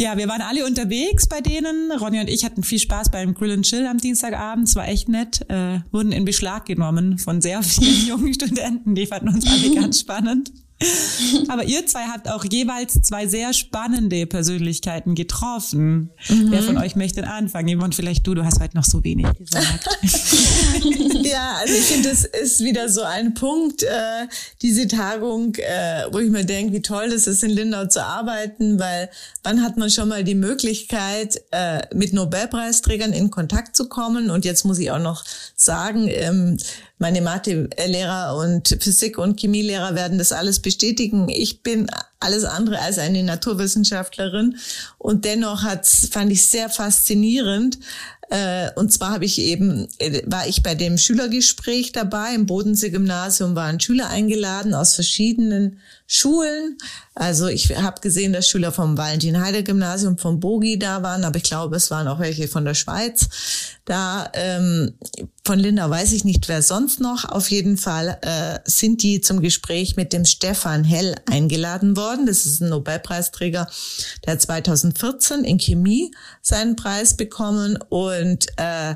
Ja, wir waren alle unterwegs bei denen. Ronny und ich hatten viel Spaß beim Grill and Chill am Dienstagabend. Es war echt nett. Äh, wurden in Beschlag genommen von sehr vielen <laughs> jungen Studenten. Die fanden uns alle <laughs> ganz spannend. <laughs> Aber ihr zwei habt auch jeweils zwei sehr spannende Persönlichkeiten getroffen. Mhm. Wer von euch möchte anfangen? Yvonne, vielleicht du, du hast heute noch so wenig gesagt. <laughs> ja, also ich finde, das ist wieder so ein Punkt, äh, diese Tagung, äh, wo ich mir denke, wie toll es ist, in Lindau zu arbeiten, weil wann hat man schon mal die Möglichkeit, äh, mit Nobelpreisträgern in Kontakt zu kommen? Und jetzt muss ich auch noch sagen, ähm, meine Mathe-Lehrer und Physik- und Chemielehrer werden das alles bestätigen. Ich bin alles andere als eine Naturwissenschaftlerin. Und dennoch hat, fand ich sehr faszinierend, äh, und zwar habe ich eben, äh, war ich bei dem Schülergespräch dabei. Im Bodensee-Gymnasium waren Schüler eingeladen aus verschiedenen Schulen. Also ich habe gesehen, dass Schüler vom Valentin-Heide-Gymnasium, vom Bogi da waren, aber ich glaube, es waren auch welche von der Schweiz. Da ähm, von Linda weiß ich nicht, wer sonst noch. Auf jeden Fall äh, sind die zum Gespräch mit dem Stefan Hell eingeladen worden. Das ist ein Nobelpreisträger, der hat 2014 in Chemie seinen Preis bekommen und äh,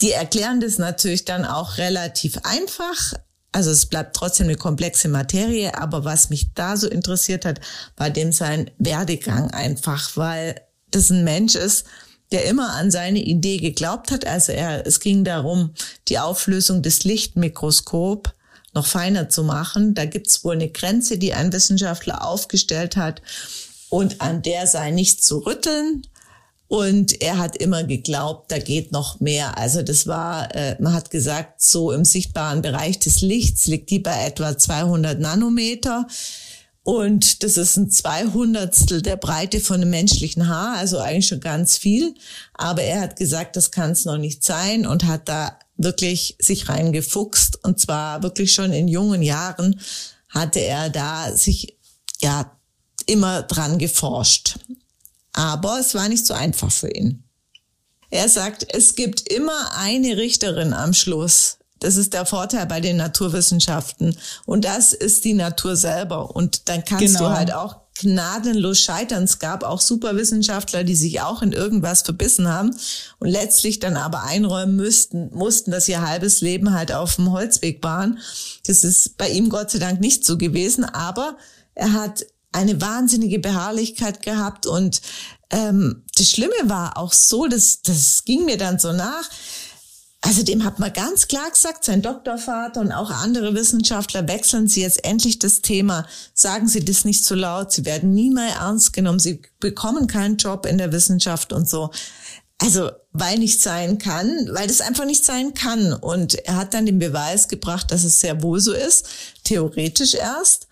die erklären das natürlich dann auch relativ einfach. Also es bleibt trotzdem eine komplexe Materie, aber was mich da so interessiert hat, war dem sein Werdegang einfach, weil das ein Mensch ist, der immer an seine Idee geglaubt hat. Also er, es ging darum, die Auflösung des Lichtmikroskop noch feiner zu machen. Da gibt's wohl eine Grenze, die ein Wissenschaftler aufgestellt hat und an der sei nicht zu rütteln. Und er hat immer geglaubt, da geht noch mehr. Also das war, äh, man hat gesagt, so im sichtbaren Bereich des Lichts liegt die bei etwa 200 Nanometer. Und das ist ein Zweihundertstel der Breite von einem menschlichen Haar, also eigentlich schon ganz viel. Aber er hat gesagt, das kann es noch nicht sein und hat da wirklich sich reingefuchst. Und zwar wirklich schon in jungen Jahren hatte er da sich, ja, immer dran geforscht. Aber es war nicht so einfach für ihn. Er sagt, es gibt immer eine Richterin am Schluss. Das ist der Vorteil bei den Naturwissenschaften. Und das ist die Natur selber. Und dann kannst genau. du halt auch gnadenlos scheitern. Es gab auch Superwissenschaftler, die sich auch in irgendwas verbissen haben und letztlich dann aber einräumen müssten, mussten, dass ihr halbes Leben halt auf dem Holzweg waren. Das ist bei ihm Gott sei Dank nicht so gewesen, aber er hat eine wahnsinnige Beharrlichkeit gehabt und ähm, das Schlimme war auch so, das, das ging mir dann so nach. Also dem hat man ganz klar gesagt, sein Doktorvater und auch andere Wissenschaftler, wechseln Sie jetzt endlich das Thema, sagen Sie das nicht zu so laut, Sie werden nie mehr ernst genommen, Sie bekommen keinen Job in der Wissenschaft und so. Also, weil nicht sein kann, weil das einfach nicht sein kann. Und er hat dann den Beweis gebracht, dass es sehr wohl so ist, theoretisch erst.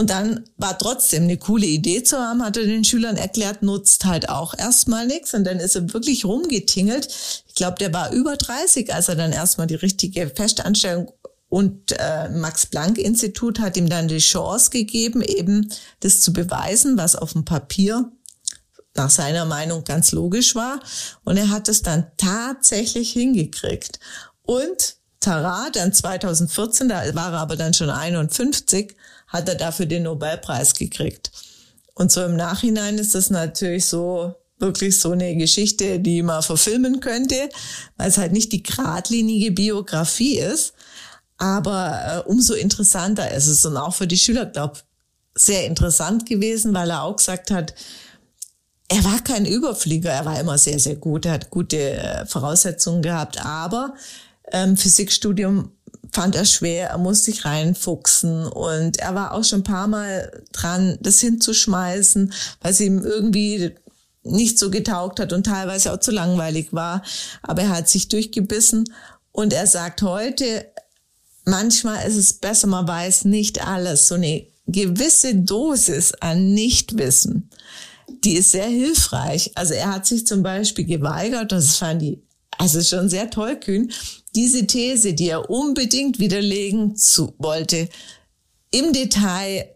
Und dann war trotzdem eine coole Idee zu haben, hat er den Schülern erklärt, nutzt halt auch erstmal nichts. Und dann ist er wirklich rumgetingelt. Ich glaube, der war über 30, als er dann erstmal die richtige Festanstellung und äh, Max Planck Institut hat ihm dann die Chance gegeben, eben das zu beweisen, was auf dem Papier nach seiner Meinung ganz logisch war. Und er hat es dann tatsächlich hingekriegt. Und Tara, dann 2014, da war er aber dann schon 51, hat er dafür den Nobelpreis gekriegt. Und so im Nachhinein ist das natürlich so wirklich so eine Geschichte, die man verfilmen könnte, weil es halt nicht die geradlinige Biografie ist. Aber äh, umso interessanter ist es und auch für die Schüler, glaube sehr interessant gewesen, weil er auch gesagt hat, er war kein Überflieger, er war immer sehr, sehr gut, er hat gute äh, Voraussetzungen gehabt, aber ähm, Physikstudium fand er schwer, er musste sich reinfuchsen und er war auch schon ein paar Mal dran, das hinzuschmeißen, weil es ihm irgendwie nicht so getaugt hat und teilweise auch zu langweilig war. Aber er hat sich durchgebissen und er sagt heute, manchmal ist es besser, man weiß nicht alles. So eine gewisse Dosis an Nichtwissen, die ist sehr hilfreich. Also er hat sich zum Beispiel geweigert, das fand ich also schon sehr tollkühn, diese These, die er unbedingt widerlegen zu, wollte, im Detail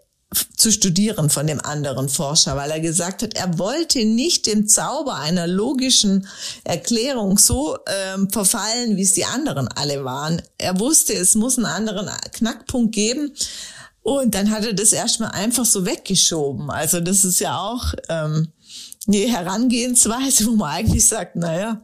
zu studieren von dem anderen Forscher, weil er gesagt hat, er wollte nicht dem Zauber einer logischen Erklärung so ähm, verfallen, wie es die anderen alle waren. Er wusste, es muss einen anderen Knackpunkt geben. Und dann hat er das erstmal einfach so weggeschoben. Also das ist ja auch ähm, eine Herangehensweise, wo man eigentlich sagt, naja,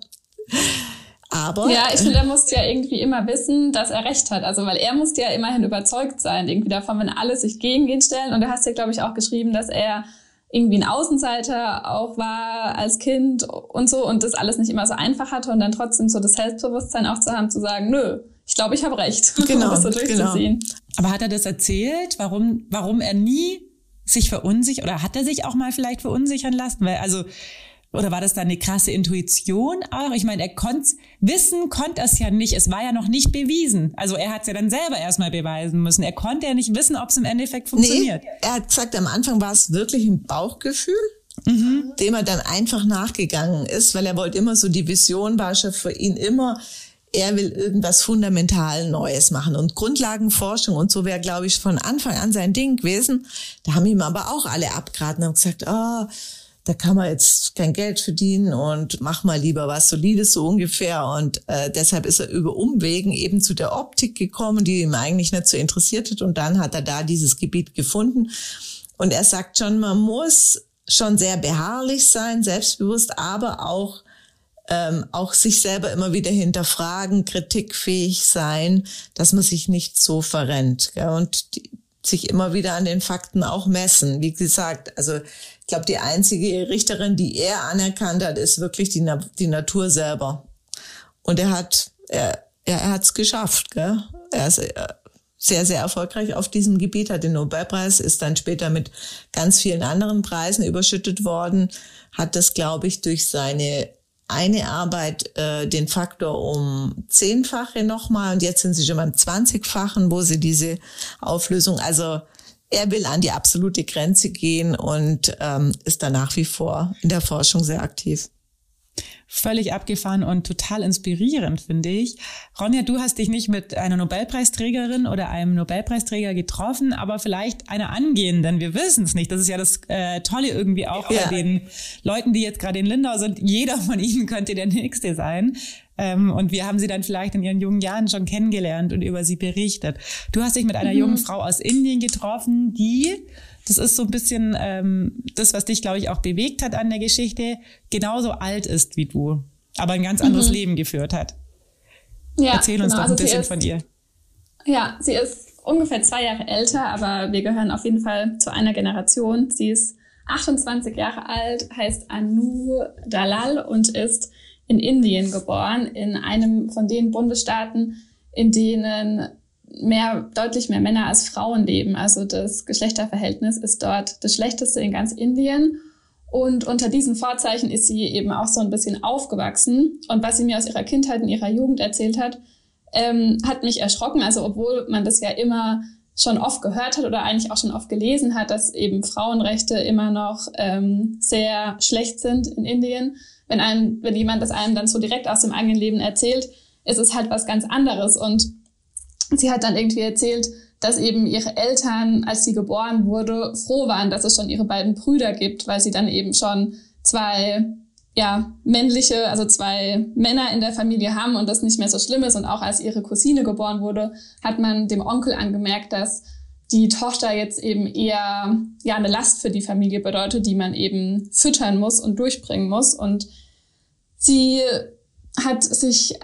aber. Ja, ich <laughs> finde, er muss ja irgendwie immer wissen, dass er recht hat. Also, weil er muss ja immerhin überzeugt sein, irgendwie davon, wenn alle sich gegen ihn stellen. Und du hast ja, glaube ich, auch geschrieben, dass er irgendwie ein Außenseiter auch war als Kind und so und das alles nicht immer so einfach hatte und dann trotzdem so das Selbstbewusstsein auch zu haben, zu sagen, nö, ich glaube, ich habe recht. <laughs> Genau, das so genau. Aber hat er das erzählt, warum, warum er nie sich verunsichert oder hat er sich auch mal vielleicht verunsichern lassen? Weil also oder war das dann eine krasse Intuition auch? Ich meine, er konnte wissen, konnte es ja nicht. Es war ja noch nicht bewiesen. Also er hat es ja dann selber erstmal beweisen müssen. Er konnte ja nicht wissen, ob es im Endeffekt funktioniert. Nee, er hat gesagt, am Anfang war es wirklich ein Bauchgefühl. Mhm. dem er dann einfach nachgegangen ist, weil er wollte immer so, die Vision war schon für ihn immer, er will irgendwas fundamental Neues machen. Und Grundlagenforschung und so wäre, glaube ich, von Anfang an sein Ding gewesen. Da haben ihm aber auch alle abgeraten und gesagt, oh, da kann man jetzt kein Geld verdienen und mach mal lieber was Solides so ungefähr. Und äh, deshalb ist er über Umwegen eben zu der Optik gekommen, die ihm eigentlich nicht so interessiert hat. Und dann hat er da dieses Gebiet gefunden. Und er sagt schon, man muss schon sehr beharrlich sein, selbstbewusst, aber auch ähm, auch sich selber immer wieder hinterfragen, kritikfähig sein, dass man sich nicht so verrennt gell? und die, sich immer wieder an den Fakten auch messen. Wie gesagt, also glaube, die einzige Richterin, die er anerkannt hat, ist wirklich die, Na die Natur selber. Und er hat, er, er hat es geschafft. Gell? Er ist äh, sehr, sehr erfolgreich auf diesem Gebiet, hat den Nobelpreis, ist dann später mit ganz vielen anderen Preisen überschüttet worden, hat das, glaube ich, durch seine eine Arbeit äh, den Faktor um zehnfache nochmal und jetzt sind sie schon beim zwanzigfachen, wo sie diese Auflösung, also er will an die absolute Grenze gehen und ähm, ist da nach wie vor in der Forschung sehr aktiv völlig abgefahren und total inspirierend, finde ich. Ronja, du hast dich nicht mit einer Nobelpreisträgerin oder einem Nobelpreisträger getroffen, aber vielleicht einer angehenden. Wir wissen es nicht. Das ist ja das äh, Tolle irgendwie auch ja. bei den Leuten, die jetzt gerade in Lindau sind. Jeder von ihnen könnte der Nächste sein. Ähm, und wir haben sie dann vielleicht in ihren jungen Jahren schon kennengelernt und über sie berichtet. Du hast dich mit einer mhm. jungen Frau aus Indien getroffen, die das ist so ein bisschen ähm, das, was dich, glaube ich, auch bewegt hat an der Geschichte, genauso alt ist wie du, aber ein ganz anderes mhm. Leben geführt hat. Ja, Erzähl uns genau. doch ein also bisschen ist, von ihr. Ja, sie ist ungefähr zwei Jahre älter, aber wir gehören auf jeden Fall zu einer Generation. Sie ist 28 Jahre alt, heißt Anu Dalal und ist in Indien geboren, in einem von den Bundesstaaten, in denen mehr, deutlich mehr Männer als Frauen leben. Also das Geschlechterverhältnis ist dort das schlechteste in ganz Indien. Und unter diesen Vorzeichen ist sie eben auch so ein bisschen aufgewachsen. Und was sie mir aus ihrer Kindheit und ihrer Jugend erzählt hat, ähm, hat mich erschrocken. Also obwohl man das ja immer schon oft gehört hat oder eigentlich auch schon oft gelesen hat, dass eben Frauenrechte immer noch ähm, sehr schlecht sind in Indien. Wenn, ein, wenn jemand das einem dann so direkt aus dem eigenen Leben erzählt, ist es halt was ganz anderes. Und sie hat dann irgendwie erzählt, dass eben ihre Eltern, als sie geboren wurde, froh waren, dass es schon ihre beiden Brüder gibt, weil sie dann eben schon zwei ja, männliche, also zwei Männer in der Familie haben und das nicht mehr so schlimm ist. Und auch als ihre Cousine geboren wurde, hat man dem Onkel angemerkt, dass die Tochter jetzt eben eher ja eine Last für die Familie bedeutet, die man eben füttern muss und durchbringen muss. Und sie hat sich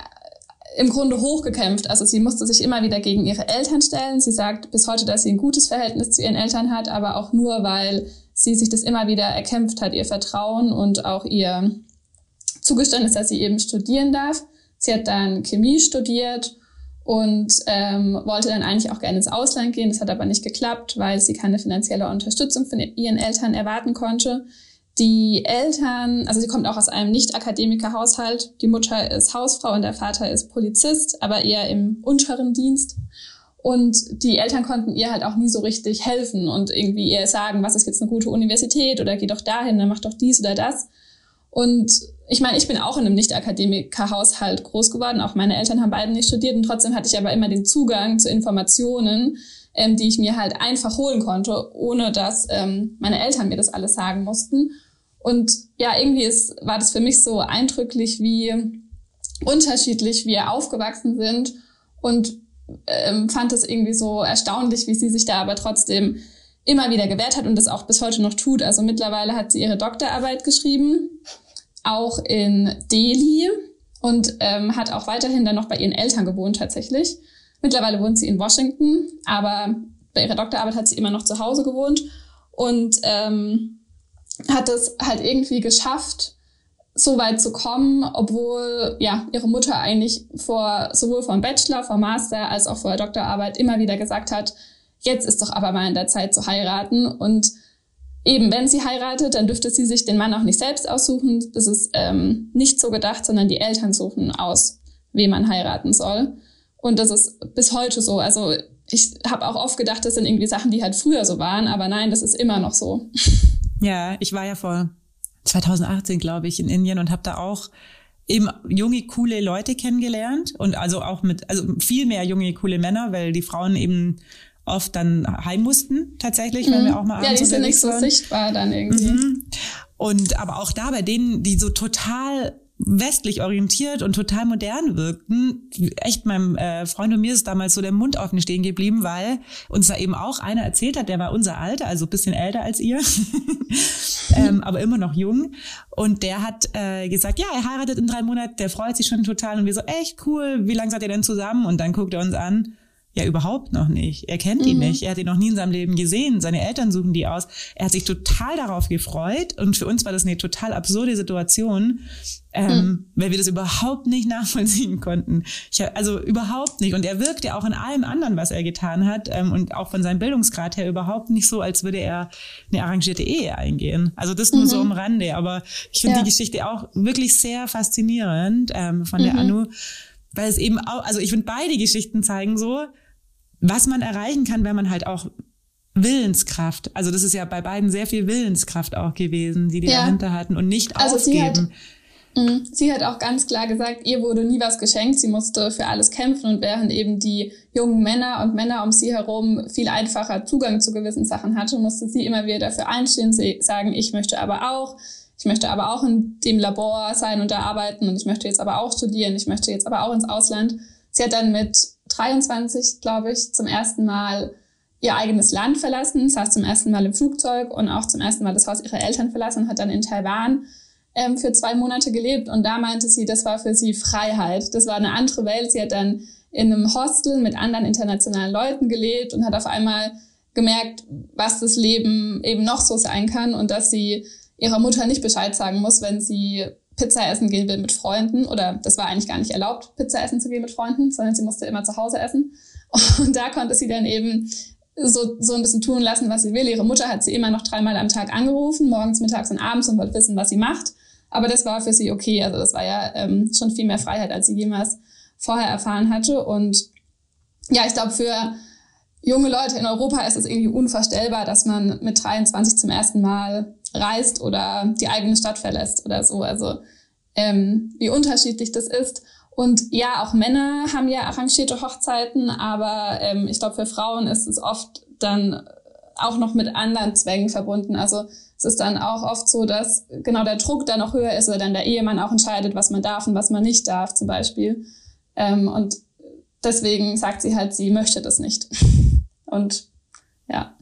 im Grunde hochgekämpft. Also sie musste sich immer wieder gegen ihre Eltern stellen. Sie sagt bis heute, dass sie ein gutes Verhältnis zu ihren Eltern hat, aber auch nur, weil sie sich das immer wieder erkämpft hat, ihr Vertrauen und auch ihr Zugeständnis, dass sie eben studieren darf. Sie hat dann Chemie studiert und ähm, wollte dann eigentlich auch gerne ins Ausland gehen. Das hat aber nicht geklappt, weil sie keine finanzielle Unterstützung von ihren Eltern erwarten konnte. Die Eltern, also sie kommt auch aus einem Nicht-Akademiker-Haushalt. Die Mutter ist Hausfrau und der Vater ist Polizist, aber eher im unteren Dienst. Und die Eltern konnten ihr halt auch nie so richtig helfen und irgendwie ihr sagen, was ist jetzt eine gute Universität oder geh doch dahin, dann mach doch dies oder das. Und ich meine, ich bin auch in einem Nicht-Akademiker-Haushalt groß geworden. Auch meine Eltern haben beide nicht studiert und trotzdem hatte ich aber immer den Zugang zu Informationen, ähm, die ich mir halt einfach holen konnte, ohne dass ähm, meine Eltern mir das alles sagen mussten. Und ja, irgendwie ist, war das für mich so eindrücklich, wie unterschiedlich wir aufgewachsen sind und ähm, fand es irgendwie so erstaunlich, wie sie sich da aber trotzdem immer wieder gewehrt hat und das auch bis heute noch tut. Also mittlerweile hat sie ihre Doktorarbeit geschrieben, auch in Delhi und ähm, hat auch weiterhin dann noch bei ihren Eltern gewohnt tatsächlich. Mittlerweile wohnt sie in Washington, aber bei ihrer Doktorarbeit hat sie immer noch zu Hause gewohnt und ähm, hat es halt irgendwie geschafft, so weit zu kommen, obwohl ja ihre Mutter eigentlich vor sowohl vom Bachelor, vom Master als auch vor der Doktorarbeit immer wieder gesagt hat, jetzt ist doch aber mal in der Zeit zu heiraten und eben, wenn sie heiratet, dann dürfte sie sich den Mann auch nicht selbst aussuchen. Das ist ähm, nicht so gedacht, sondern die Eltern suchen aus, wen man heiraten soll. Und das ist bis heute so. Also ich habe auch oft gedacht, das sind irgendwie Sachen, die halt früher so waren, aber nein, das ist immer noch so. <laughs> Ja, ich war ja vor 2018, glaube ich, in Indien und habe da auch eben junge, coole Leute kennengelernt und also auch mit, also viel mehr junge, coole Männer, weil die Frauen eben oft dann heim mussten, tatsächlich, mhm. wenn wir auch mal Ja, die sind nicht so sichtbar dann irgendwie. Mhm. Und aber auch da bei denen, die so total westlich orientiert und total modern wirkten. Echt, meinem äh, Freund und mir ist damals so der Mund offen stehen geblieben, weil uns da eben auch einer erzählt hat, der war unser Alter, also bisschen älter als ihr, <laughs> ähm, aber immer noch jung. Und der hat äh, gesagt, ja, er heiratet in drei Monaten, der freut sich schon total. Und wir so, echt cool, wie lange seid ihr denn zusammen? Und dann guckt er uns an ja, überhaupt noch nicht. Er kennt ihn mhm. nicht. Er hat ihn noch nie in seinem Leben gesehen. Seine Eltern suchen die aus. Er hat sich total darauf gefreut. Und für uns war das eine total absurde Situation, ähm, mhm. weil wir das überhaupt nicht nachvollziehen konnten. Ich, also überhaupt nicht. Und er wirkt ja auch in allem anderen, was er getan hat. Ähm, und auch von seinem Bildungsgrad her überhaupt nicht so, als würde er eine arrangierte Ehe eingehen. Also das nur mhm. so am Rande. Aber ich finde ja. die Geschichte auch wirklich sehr faszinierend ähm, von der mhm. Anu. Weil es eben auch, also ich finde beide Geschichten zeigen so, was man erreichen kann, wenn man halt auch Willenskraft, also das ist ja bei beiden sehr viel Willenskraft auch gewesen, die die ja. dahinter hatten und nicht also aufgeben. Sie hat, mh, sie hat auch ganz klar gesagt, ihr wurde nie was geschenkt, sie musste für alles kämpfen und während eben die jungen Männer und Männer um sie herum viel einfacher Zugang zu gewissen Sachen hatte, musste sie immer wieder dafür einstehen, sie sagen, ich möchte aber auch, ich möchte aber auch in dem Labor sein und da arbeiten und ich möchte jetzt aber auch studieren, ich möchte jetzt aber auch ins Ausland. Sie hat dann mit 23, glaube ich, zum ersten Mal ihr eigenes Land verlassen, saß zum ersten Mal im Flugzeug und auch zum ersten Mal das Haus ihrer Eltern verlassen und hat dann in Taiwan ähm, für zwei Monate gelebt. Und da meinte sie, das war für sie Freiheit. Das war eine andere Welt. Sie hat dann in einem Hostel mit anderen internationalen Leuten gelebt und hat auf einmal gemerkt, was das Leben eben noch so sein kann und dass sie ihrer Mutter nicht Bescheid sagen muss, wenn sie Pizza essen gehen will mit Freunden oder das war eigentlich gar nicht erlaubt, Pizza essen zu gehen mit Freunden, sondern sie musste immer zu Hause essen. <laughs> Und da konnte sie dann eben so, so ein bisschen tun lassen, was sie will. Ihre Mutter hat sie immer noch dreimal am Tag angerufen, morgens, mittags und abends und wollte wissen, was sie macht. Aber das war für sie okay. Also das war ja ähm, schon viel mehr Freiheit, als sie jemals vorher erfahren hatte. Und ja, ich glaube, für junge Leute in Europa ist es irgendwie unvorstellbar, dass man mit 23 zum ersten Mal reist oder die eigene Stadt verlässt oder so. Also ähm, wie unterschiedlich das ist. Und ja, auch Männer haben ja arrangierte Hochzeiten, aber ähm, ich glaube, für Frauen ist es oft dann auch noch mit anderen Zwängen verbunden. Also es ist dann auch oft so, dass genau der Druck dann noch höher ist oder dann der Ehemann auch entscheidet, was man darf und was man nicht darf zum Beispiel. Ähm, und deswegen sagt sie halt, sie möchte das nicht. <laughs> Und ja.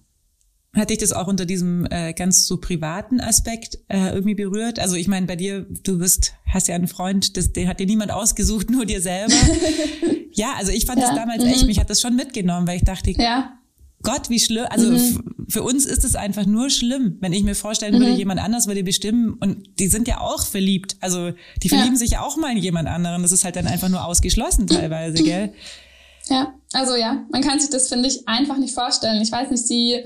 Hat dich das auch unter diesem äh, ganz so privaten Aspekt äh, irgendwie berührt? Also ich meine, bei dir, du bist, hast ja einen Freund, das, den hat dir niemand ausgesucht, <laughs> nur dir selber. ja, also ich fand ja. das damals mhm. echt, mich hat das schon mitgenommen, weil ich dachte, ja. Gott, wie schlimm. Also mhm. für uns ist es einfach nur schlimm, wenn ich mir vorstellen würde, mhm. jemand anders würde bestimmen und die sind ja auch verliebt. Also die verlieben ja. sich ja auch mal in jemand anderen. Das ist halt dann einfach nur ausgeschlossen teilweise, <clears throat> gell? Ja, also ja, man kann sich das, finde ich, einfach nicht vorstellen. Ich weiß nicht, sie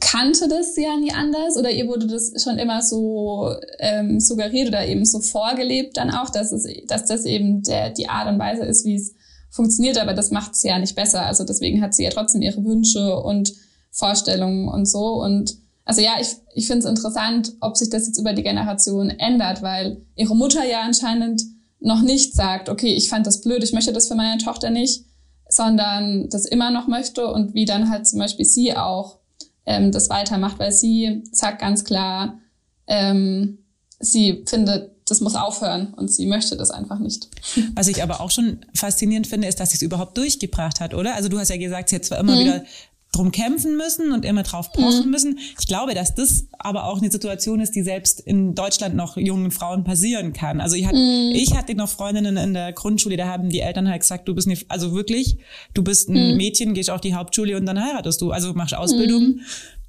kannte das ja nie anders oder ihr wurde das schon immer so ähm, suggeriert oder eben so vorgelebt dann auch, dass es, dass das eben der, die Art und Weise ist, wie es funktioniert, aber das macht es ja nicht besser. Also deswegen hat sie ja trotzdem ihre Wünsche und Vorstellungen und so. Und also ja, ich, ich finde es interessant, ob sich das jetzt über die Generation ändert, weil ihre Mutter ja anscheinend noch nicht sagt, okay, ich fand das blöd, ich möchte das für meine Tochter nicht, sondern das immer noch möchte und wie dann halt zum Beispiel sie auch ähm, das weitermacht, weil sie sagt ganz klar, ähm, sie findet, das muss aufhören und sie möchte das einfach nicht. <laughs> Was ich aber auch schon faszinierend finde, ist, dass sie es überhaupt durchgebracht hat, oder? Also du hast ja gesagt, sie hat zwar immer mhm. wieder drum kämpfen müssen und immer drauf pochen mhm. müssen. Ich glaube, dass das aber auch eine Situation ist, die selbst in Deutschland noch jungen Frauen passieren kann. Also ich hatte, mhm. ich hatte noch Freundinnen in der Grundschule, da haben die Eltern halt gesagt, du bist nicht, also wirklich, du bist ein mhm. Mädchen, gehst auf die Hauptschule und dann heiratest du, also machst Ausbildung.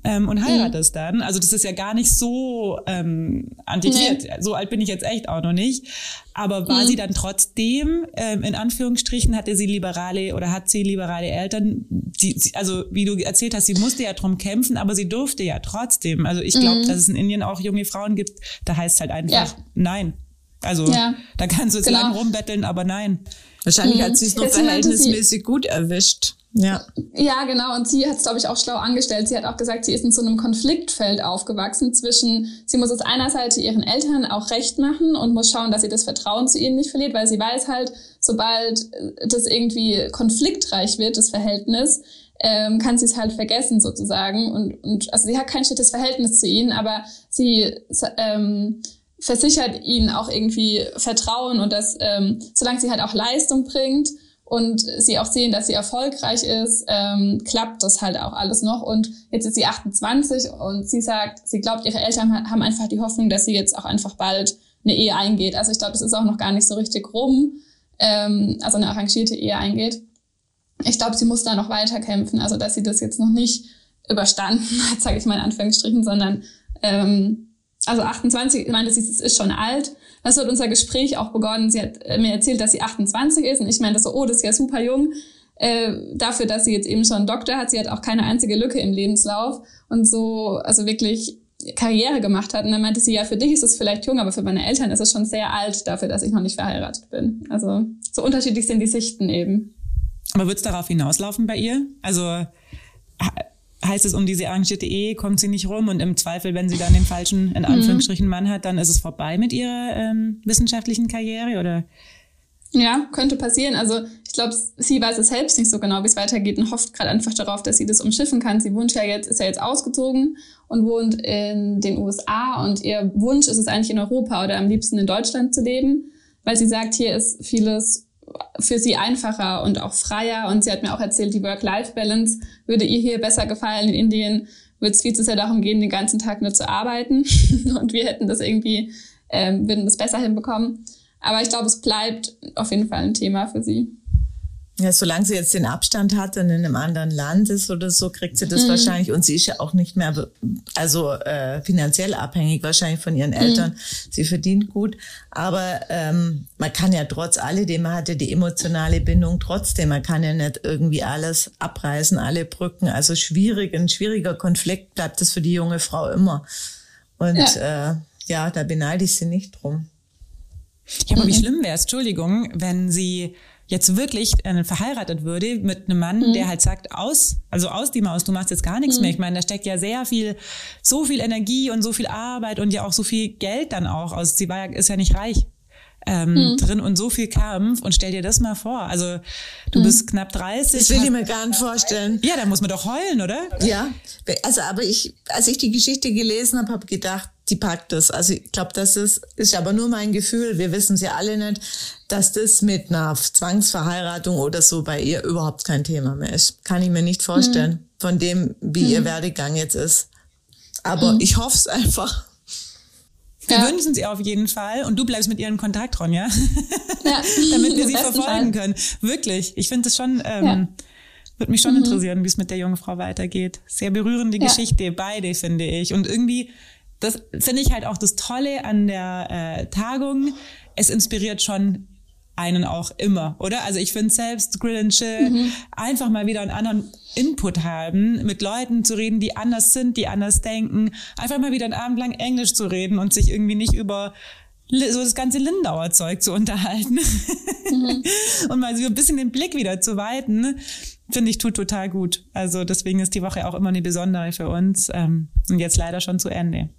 Mhm. ähm, und heiratest mhm. dann. Also das ist ja gar nicht so ähm, antiquiert. Nee. So alt bin ich jetzt echt auch noch nicht. Aber war mhm. sie dann trotzdem, ähm, in Anführungsstrichen, hatte sie liberale oder hat sie liberale Eltern? Die, also wie du erzählt hast, sie musste ja drum kämpfen, aber sie durfte ja trotzdem. Also ich glaube, mhm. dass es in Indien auch junge Frauen gibt, da heißt halt einfach ja. nein. Also ja. da kannst du jetzt genau. lang rumbetteln, aber nein. Wahrscheinlich hat mhm. sie es noch verhältnismäßig gut erwischt. Ja. Ja, genau. Und sie hat es, glaube ich, auch schlau angestellt. Sie hat auch gesagt, sie ist in so einem Konfliktfeld aufgewachsen zwischen, sie muss es einerseits ihren Eltern auch recht machen und muss schauen, dass sie das Vertrauen zu ihnen nicht verliert, weil sie weiß halt, sobald das irgendwie konfliktreich wird, das Verhältnis, ähm, kann sie es halt vergessen sozusagen. Und, und also sie hat kein schlechtes Verhältnis zu ihnen, aber sie ähm, versichert ihnen auch irgendwie Vertrauen und dass, ähm, solange sie halt auch Leistung bringt, und sie auch sehen, dass sie erfolgreich ist, ähm, klappt das halt auch alles noch. Und jetzt ist sie 28 und sie sagt, sie glaubt, ihre Eltern haben einfach die Hoffnung, dass sie jetzt auch einfach bald eine Ehe eingeht. Also ich glaube, das ist auch noch gar nicht so richtig rum, ähm, also eine arrangierte Ehe eingeht. Ich glaube, sie muss da noch weiter kämpfen, also dass sie das jetzt noch nicht überstanden hat, <laughs> sage ich mal in Anführungsstrichen, sondern ähm, also 28, ich meine, ist, ist schon alt, das hat unser Gespräch auch begonnen. Sie hat äh, mir erzählt, dass sie 28 ist und ich meinte so, oh, das ist ja super jung. Äh, dafür, dass sie jetzt eben schon Doktor hat, sie hat auch keine einzige Lücke im Lebenslauf und so, also wirklich Karriere gemacht hat. Und dann meinte sie, ja, für dich ist es vielleicht jung, aber für meine Eltern ist es schon sehr alt dafür, dass ich noch nicht verheiratet bin. Also so unterschiedlich sind die Sichten eben. Aber wird es darauf hinauslaufen bei ihr? Also heißt es, um diese arrangierte Ehe kommt sie nicht rum und im Zweifel, wenn sie dann den falschen, in mhm. Anführungsstrichen, Mann hat, dann ist es vorbei mit ihrer ähm, wissenschaftlichen Karriere oder? Ja, könnte passieren. Also ich glaube, sie weiß es selbst nicht so genau, wie es weitergeht und hofft gerade einfach darauf, dass sie das umschiffen kann. Sie wohnt ja jetzt, ist ja jetzt ausgezogen und wohnt in den USA und ihr Wunsch ist es eigentlich in Europa oder am liebsten in Deutschland zu leben, weil sie sagt, hier ist vieles für sie einfacher und auch freier. Und sie hat mir auch erzählt, die Work-Life-Balance würde ihr hier besser gefallen. In Indien würde es viel zu sehr darum gehen, den ganzen Tag nur zu arbeiten. <laughs> und wir hätten das irgendwie, ähm, würden das besser hinbekommen. Aber ich glaube, es bleibt auf jeden Fall ein Thema für sie. Ja, solange sie jetzt den Abstand hat und in einem anderen Land ist oder so, kriegt sie das mhm. wahrscheinlich. Und sie ist ja auch nicht mehr, also äh, finanziell abhängig wahrscheinlich von ihren Eltern. Mhm. Sie verdient gut. Aber ähm, man kann ja trotz alledem, man hatte die emotionale Bindung trotzdem. Man kann ja nicht irgendwie alles abreißen, alle Brücken. Also schwierig, ein schwieriger Konflikt bleibt das für die junge Frau immer. Und ja, äh, ja da beneide ich sie nicht drum. Ja, aber mhm. wie schlimm wäre es, Entschuldigung, wenn sie jetzt wirklich äh, verheiratet würde mit einem Mann, mhm. der halt sagt, aus, also aus die Maus, du machst jetzt gar nichts mhm. mehr. Ich meine, da steckt ja sehr viel, so viel Energie und so viel Arbeit und ja auch so viel Geld dann auch aus. Sie war ja, ist ja nicht reich. Ähm, mhm. drin und so viel Kampf und stell dir das mal vor. Also du mhm. bist knapp 30. Das will ich mir gar nicht vorstellen. Ja, da muss man doch heulen, oder? Ja, also aber ich, als ich die Geschichte gelesen habe, habe gedacht, die packt es. Also ich glaube, das ist, ist aber nur mein Gefühl. Wir wissen es ja alle nicht, dass das mit einer Zwangsverheiratung oder so bei ihr überhaupt kein Thema mehr ist. Kann ich mir nicht vorstellen, mhm. von dem, wie mhm. ihr Werdegang jetzt ist. Aber mhm. ich hoffe es einfach. Wir ja. wünschen sie auf jeden Fall und du bleibst mit ihr in Kontakt, Ronja. Ja. <laughs> Damit wir sie verfolgen Fall. können. Wirklich. Ich finde es schon, ähm, ja. würde mich schon mhm. interessieren, wie es mit der jungen Frau weitergeht. Sehr berührende ja. Geschichte, beide, finde ich. Und irgendwie das finde ich halt auch das Tolle an der äh, Tagung. Es inspiriert schon einen auch immer, oder? Also ich finde selbst Grill and Chill mhm. einfach mal wieder einen anderen Input haben, mit Leuten zu reden, die anders sind, die anders denken, einfach mal wieder einen Abend lang Englisch zu reden und sich irgendwie nicht über so das ganze Lindauer Zeug zu unterhalten mhm. <laughs> und mal so ein bisschen den Blick wieder zu weiten, finde ich tut total gut. Also deswegen ist die Woche auch immer eine besondere für uns ähm, und jetzt leider schon zu Ende.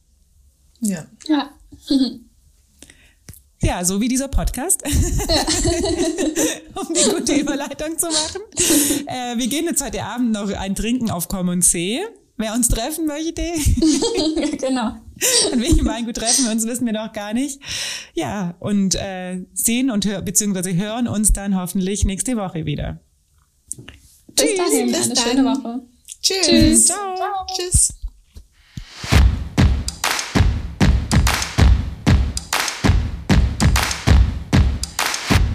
Ja. Ja. <laughs> Ja, so wie dieser Podcast, ja. <laughs> um die gute Überleitung zu machen. Äh, wir gehen jetzt heute Abend noch ein Trinken auf Common See. Wer uns treffen möchte. <laughs> genau. An welchem Weingut treffen wir uns, wissen wir noch gar nicht. Ja, und äh, sehen und hören, beziehungsweise hören uns dann hoffentlich nächste Woche wieder. Bis Tschüss. dahin, Bis eine dann. schöne Woche. Tschüss. Tschüss. Ciao. Ciao. Tschüss.